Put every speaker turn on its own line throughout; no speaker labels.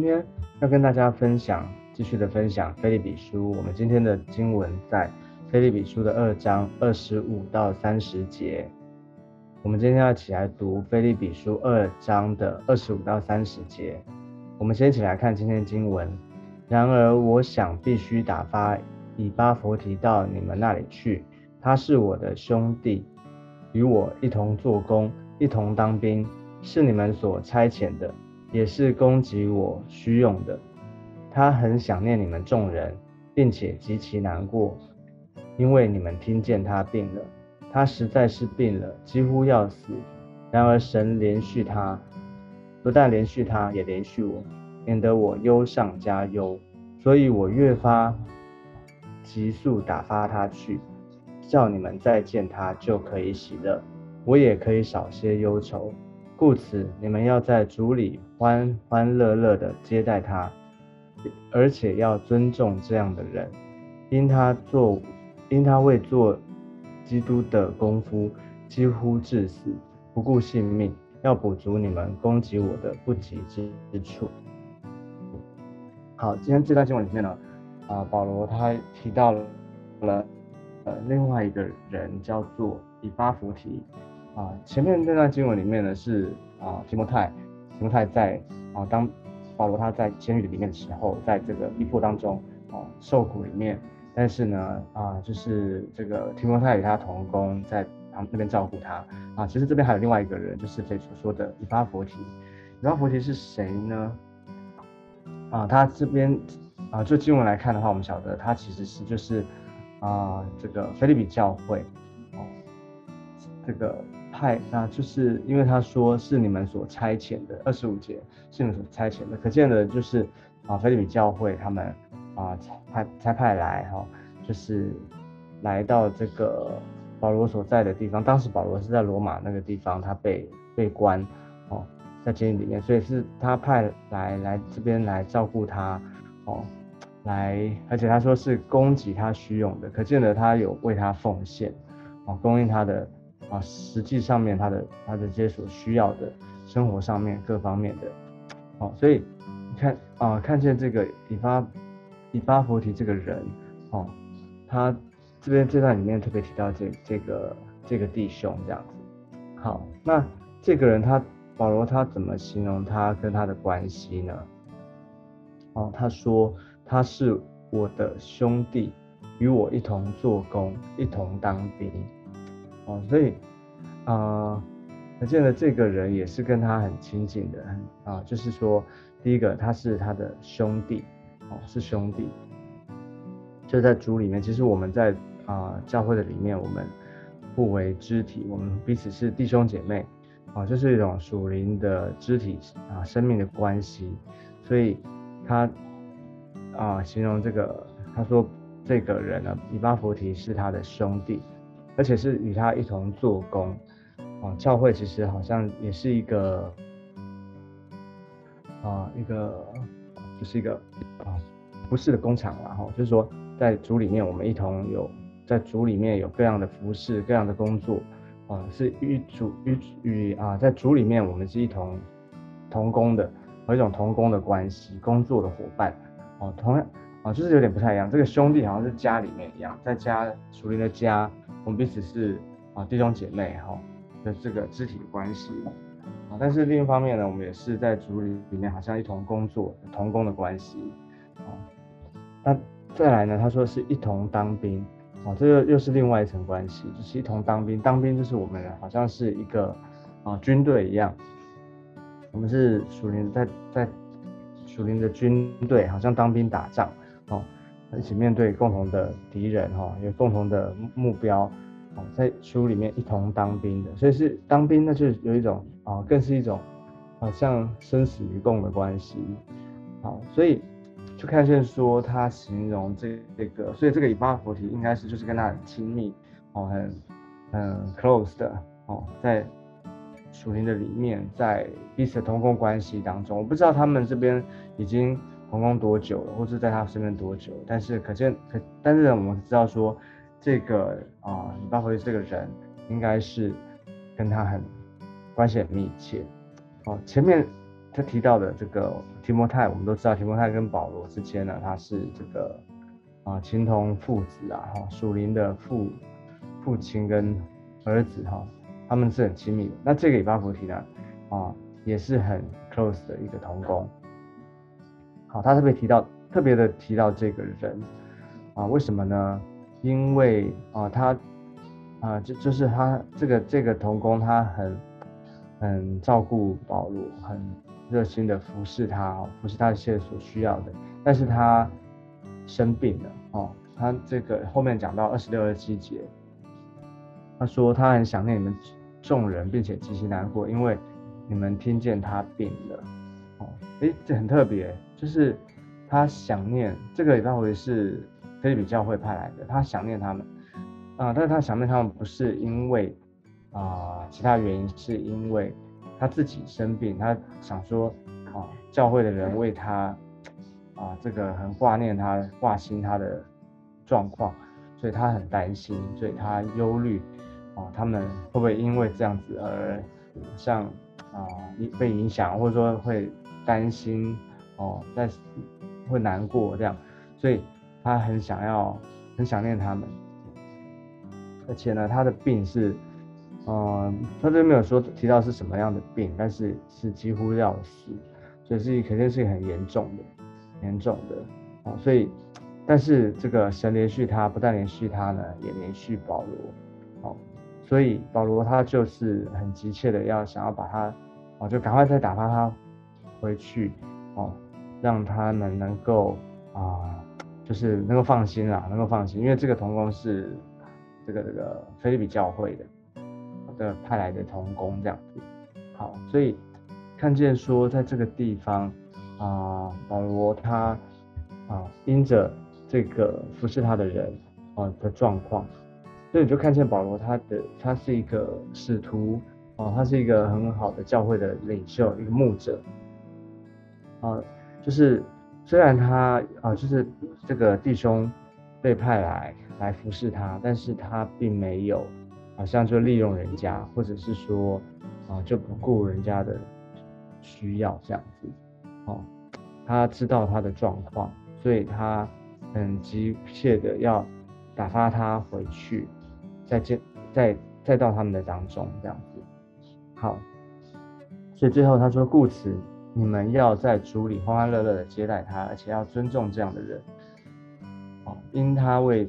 今天要跟大家分享，继续的分享《菲利比书》。我们今天的经文在《菲利比书》的二章二十五到三十节。我们今天要起来读《菲利比书》二章的二十五到三十节。我们先一起来看今天经文。然而，我想必须打发以巴弗提到你们那里去，他是我的兄弟，与我一同做工，一同当兵，是你们所差遣的。也是供给我需用的。他很想念你们众人，并且极其难过，因为你们听见他病了。他实在是病了，几乎要死。然而神连续他，不但连续他，也连续我，免得我忧上加忧。所以我越发急速打发他去，叫你们再见他就可以喜乐，我也可以少些忧愁。故此，你们要在主里欢欢乐乐地接待他，而且要尊重这样的人，因他做，因他为做基督的功夫几乎致死，不顾性命，要补足你们攻击我的不及之之处。好，今天这段经文里面呢，啊，保罗他提到了呃另外一个人叫做以巴弗提。啊，前面那段经文里面呢是啊提摩太，提摩太在啊当保罗他在监狱里面的时候，在这个逼迫当中啊受苦里面，但是呢啊就是这个提摩太与他同工在旁那边照顾他啊，其实这边还有另外一个人，就是这所说的以巴弗提，以巴弗提是谁呢？啊，他这边啊就经文来看的话，我们晓得他其实是就是啊这个菲利比教会哦这个。派，那就是因为他说是你们所差遣的二十五节是你们所差遣的，可见的就是啊，菲利比教会他们啊派差派来哈，就是来到这个保罗所在的地方。当时保罗是在罗马那个地方，他被被关哦，在监狱里面，所以是他派来来这边来照顾他哦，来，而且他说是供给他需用的，可见的他有为他奉献哦，供应他的。啊，实际上面他的他的这些所需要的生活上面各方面的，哦，所以你看啊，看见这个以巴以巴菩提这个人，哦，他这边这段里面特别提到这这个这个弟兄这样子，好，那这个人他保罗他怎么形容他跟他的关系呢？哦，他说他是我的兄弟，与我一同做工，一同当兵。哦，所以，啊，可见的这个人也是跟他很亲近的，啊，就是说，第一个他是他的兄弟，哦，是兄弟，就在主里面。其实我们在啊教会的里面，我们互为肢体，我们彼此是弟兄姐妹，啊，就是一种属灵的肢体啊，生命的关系。所以他啊形容这个，他说这个人呢，以巴弗提是他的兄弟。而且是与他一同做工，啊，教会其实好像也是一个，啊，一个就是一个啊，服饰的工厂然后就是说在组里面我们一同有在组里面有各样的服饰、各样的工作，啊，是与组与与啊，在组里面我们是一同同工的，有一种同工的关系，工作的伙伴，哦，同样啊，就是有点不太一样，这个兄弟好像是家里面一样，在家属灵的家。我们彼此是啊弟兄姐妹哈的这个肢体关系啊，但是另一方面呢，我们也是在族里里面好像一同工作同工的关系啊。那再来呢，他说是一同当兵啊，这又又是另外一层关系，就是一同当兵。当兵就是我们好像是一个啊军队一样，我们是属灵在在属灵的军队，好像当兵打仗。一起面对共同的敌人哈，有共同的目标，哦，在书里面一同当兵的，所以是当兵，那就有一种啊，更是一种好像生死与共的关系，好，所以就看见说他形容这这个，所以这个以巴佛提应该是就是跟他很亲密哦，很很 close 的哦，在属灵的里面，在彼此的同共关系当中，我不知道他们这边已经。同工多久了，或是在他身边多久？但是可见可，但是我们知道说，这个啊，以巴弗提这个人应该是跟他很关系很密切。哦，前面他提到的这个提摩太，我们都知道提摩太跟保罗之间呢，他是这个啊情同父子啊，哈属灵的父父亲跟儿子哈，他们是很亲密的。那这个以巴弗提呢，啊也是很 close 的一个同工。好，他特别提到特别的提到这个人啊，为什么呢？因为啊他啊就就是他这个这个童工他很很照顾保罗，很。热心的服侍他，服侍他一切所需要的。但是他生病了哦，他这个后面讲到二十六、二十七节，他说他很想念你们众人，并且极其难过，因为你们听见他病了哦。诶，这很特别，就是他想念这个，礼拜回是菲利比教会派来的，他想念他们啊，但是他想念他们不是因为啊其他原因，是因为。他自己生病，他想说，啊，教会的人为他，啊，这个很挂念他、挂心他的状况，所以他很担心，所以他忧虑，啊，他们会不会因为这样子而像啊被影响，或者说会担心，哦，在会难过这样，所以他很想要、很想念他们，而且呢，他的病是。嗯，他这边没有说提到是什么样的病，但是是几乎要死，所以是肯定是很严重的，严重的哦。所以，但是这个神连续他，不但连续他呢，也连续保罗，哦，所以保罗他就是很急切的要想要把他，哦，就赶快再打发他回去，哦，让他们能够啊，就是能够放心啦，能够放心，因为这个童工是这个这个菲利比教会的。的派来的童工这样子，好，所以看见说在这个地方啊，保罗他啊因着这个服侍他的人啊的状况，所以你就看见保罗他的他是一个使徒啊，他是一个很好的教会的领袖，一个牧者啊，就是虽然他啊就是这个弟兄被派来来服侍他，但是他并没有。好像就利用人家，或者是说，啊，就不顾人家的需要这样子，哦，他知道他的状况，所以他很急切的要打发他回去，再见，再再到他们的当中这样子，好，所以最后他说，故此你们要在主里欢欢乐乐的接待他，而且要尊重这样的人，哦，因他为。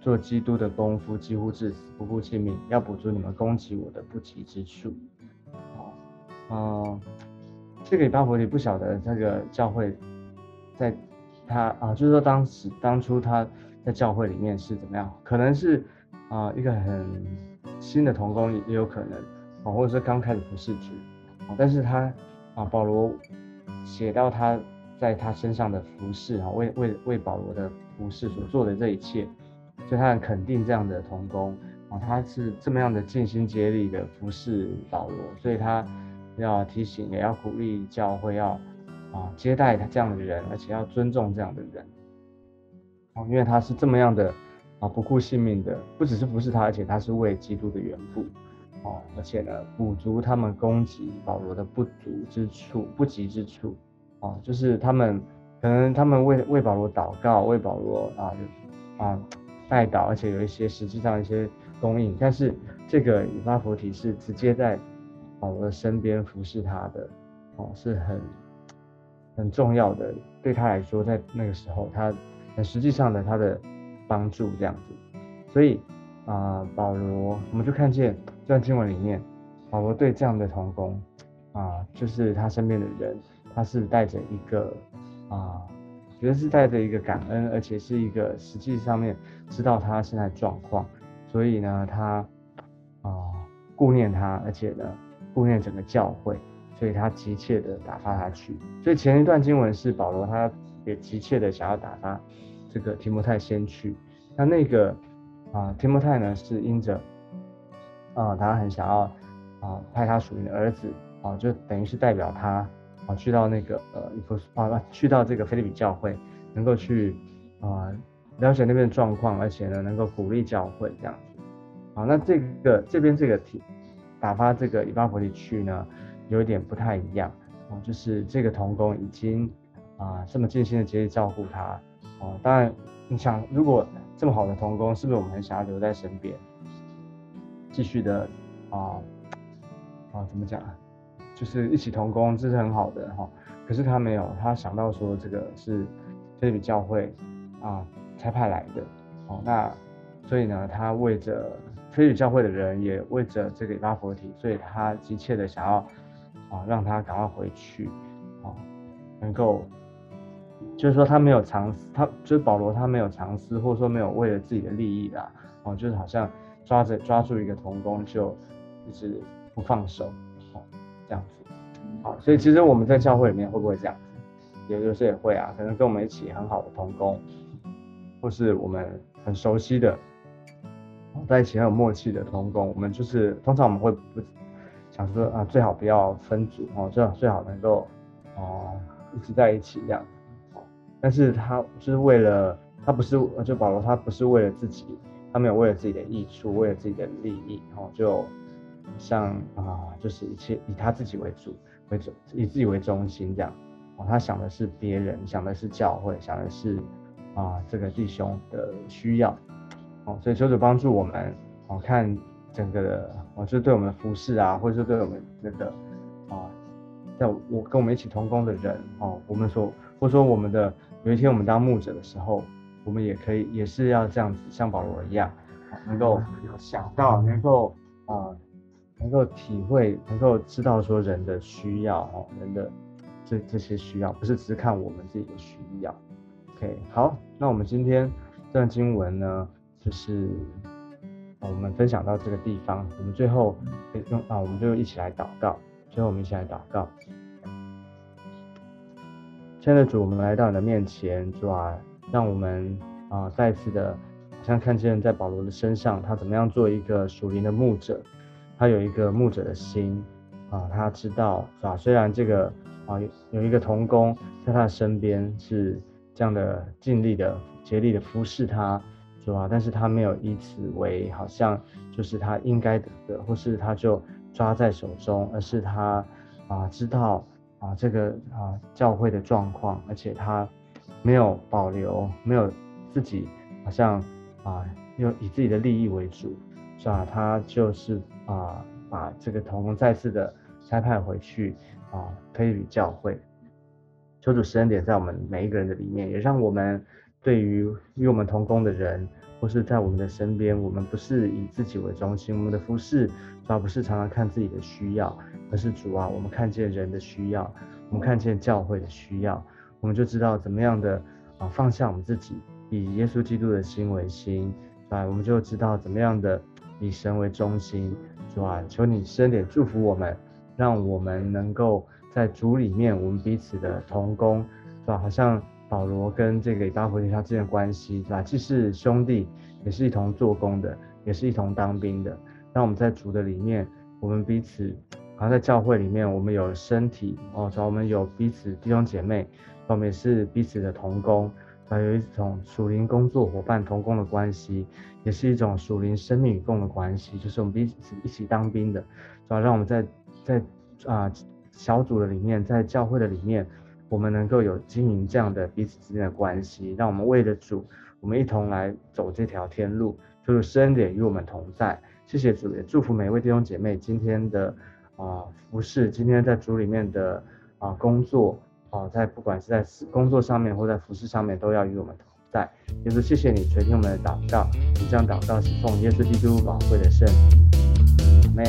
做基督的功夫，几乎至死，不顾性命，要补足你们攻击我的不及之处。好，嗯，这个巴伯里不晓得这个教会，在他啊，就是说当时当初他在教会里面是怎么样？可能是啊一个很新的童工也有可能啊，或者是刚开始服侍主，但是他啊保罗写到他在他身上的服饰啊，为为为保罗的服饰所做的这一切。所以他很肯定这样的童工啊，他是这么样的尽心竭力的服侍保罗，所以他要提醒，也要鼓励教会要啊接待他这样的人，而且要尊重这样的人哦，因为他是这么样的啊不顾性命的，不只是服侍他，而且他是为基督的缘故哦，而且呢补足他们攻击保罗的不足之处、不及之处啊，就是他们可能他们为为保罗祷告，为保罗啊啊。拜祷，而且有一些实际上一些供应，但是这个以巴佛提是直接在保罗的身边服侍他的，哦，是很很重要的，对他来说，在那个时候，他实际上的他的帮助这样子，所以啊，保罗，我们就看见这段经文里面，保罗对这样的同工啊，就是他身边的人，他是带着一个啊。觉得是带着一个感恩，而且是一个实际上面知道他现在状况，所以呢，他啊顾念他，而且呢顾念整个教会，所以他急切的打发他去。所以前一段经文是保罗，他也急切的想要打发这个提摩太先去。那那个啊提摩太呢，是因着啊他很想要啊派他属灵的儿子啊，就等于是代表他。啊，去到那个呃，伊弗啊，去到这个菲律宾教会，能够去啊了解那边的状况，而且呢，能够鼓励教会这样子。好，那这个这边这个题打发这个以巴弗利去呢，有一点不太一样啊，就是这个童工已经啊这么尽心的竭力照顾他，啊，当然你想，如果这么好的童工，是不是我们很想要留在身边，继续的啊啊怎么讲啊，就是一起同工，这是很好的哈。可是他没有，他想到说这个是菲律比教会啊差派来的，哦，那所以呢，他为着菲律教会的人，也为着这个拉佛体，所以他急切的想要啊让他赶快回去，啊，能够。就是说他没有尝试，他就是保罗，他没有尝试，或者说没有为了自己的利益啦，哦，就是好像抓着抓住一个童工就一直不放手，哦，这样子，好，所以其实我们在教会里面会不会这样子？有有时也会啊，可能跟我们一起很好的童工，或是我们很熟悉的，在一起很有默契的童工，我们就是通常我们会不想说啊，最好不要分组哦，最好最好能够哦一直在一起这样。但是他就是为了他不是就保罗他不是为了自己，他没有为了自己的益处，为了自己的利益，然后就像啊，就是一切以他自己为主为主，以自己为中心这样，哦，他想的是别人，想的是教会，想的是啊这个弟兄的需要，哦，所以求主帮助我们，哦，看整个的，哦，就是对我们的服饰啊，或者是对我们那个啊，在我跟我们一起同工的人，哦，我们所或者说我们的。有一天我们当牧者的时候，我们也可以，也是要这样子，像保罗一样，能够想到，能够啊，能够体会，能够知道说人的需要哦，人的这这些需要，不是只是看我们自己的需要。OK，好，那我们今天这段经文呢，就是我们分享到这个地方，我们最后用啊，我们就一起来祷告，最后我们一起来祷告。亲爱的主，我们来到你的面前，主啊，让我们啊再次的，好像看见在保罗的身上，他怎么样做一个属灵的牧者，他有一个牧者的心啊，他知道是吧？虽然这个啊有一个童工在他的身边是这样的尽力的竭力的服侍他，是吧？但是他没有以此为好像就是他应该得的，或是他就抓在手中，而是他啊知道。啊，这个啊教会的状况，而且他没有保留，没有自己好像啊，又以自己的利益为主，是吧？他就是啊，把这个同工再次的差派回去啊，推理教会。求主时恩点在我们每一个人的里面，也让我们对于与我们同工的人，或是在我们的身边，我们不是以自己为中心，我们的服饰主要不是常常看自己的需要。而是主啊，我们看见人的需要，我们看见教会的需要，我们就知道怎么样的啊放下我们自己，以耶稣基督的心为心，啊，我们就知道怎么样的以神为中心，主啊，求你深点祝福我们，让我们能够在主里面，我们彼此的同工，是吧？好像保罗跟这个以巴弗提他之间的关系，是吧？既是兄弟，也是一同做工的，也是一同当兵的，让我们在主的里面，我们彼此。好像在教会里面，我们有身体哦，主要我们有彼此弟兄姐妹，我们也是彼此的同工，啊，有一种属灵工作伙伴同工的关系，也是一种属灵生命与共的关系，就是我们彼此一起当兵的，主要让我们在在啊小组的里面，在教会的里面，我们能够有经营这样的彼此之间的关系，让我们为了主，我们一同来走这条天路，就是深点与我们同在。谢谢主，也祝福每一位弟兄姐妹今天的。啊，服饰今天在主里面的啊工作哦，在不管是在工作上面或在服饰上面，都要与我们同在。耶稣，谢谢你垂听我们的祷告，你这样祷告是奉耶稣基督宝贵的圣名，